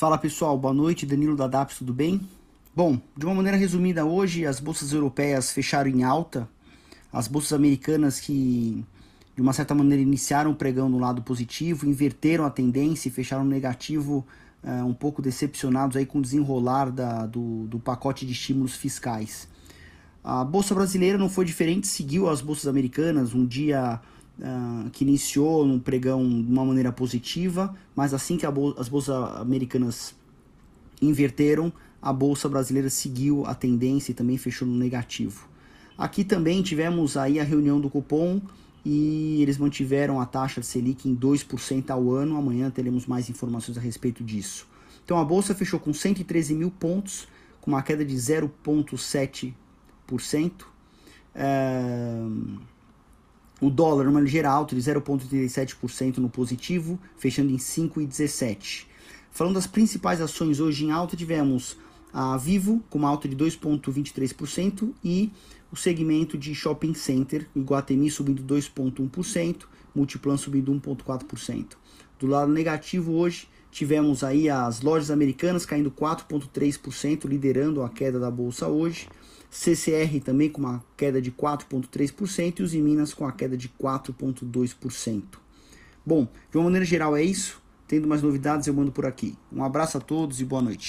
Fala pessoal, boa noite, Danilo da DAPS, tudo bem? Bom, de uma maneira resumida, hoje as bolsas europeias fecharam em alta, as bolsas americanas que de uma certa maneira iniciaram o pregão no lado positivo, inverteram a tendência e fecharam negativo, uh, um pouco decepcionados aí com o desenrolar da, do, do pacote de estímulos fiscais. A bolsa brasileira não foi diferente, seguiu as bolsas americanas, um dia uh, que iniciou no pregão de uma maneira positiva, mas assim que bol as bolsas americanas inverteram, a bolsa brasileira seguiu a tendência e também fechou no negativo. Aqui também tivemos aí a reunião do cupom e eles mantiveram a taxa de Selic em 2% ao ano. Amanhã teremos mais informações a respeito disso. Então a bolsa fechou com 113 mil pontos, com uma queda de 0,7%. É... O dólar, uma ligeira alta de 0,37% no positivo, fechando em 5,17%. Falando das principais ações hoje em alta, tivemos a Vivo com uma alta de 2,23% e o segmento de shopping center, o Iguatemi subindo 2,1%, Multiplan subindo 1,4%. Do lado negativo hoje, tivemos aí as lojas americanas caindo 4,3%, liderando a queda da bolsa hoje. CCR também com uma queda de 4,3% e os Minas com a queda de 4,2%. Bom, de uma maneira geral é isso. Tendo mais novidades eu mando por aqui. Um abraço a todos e boa noite.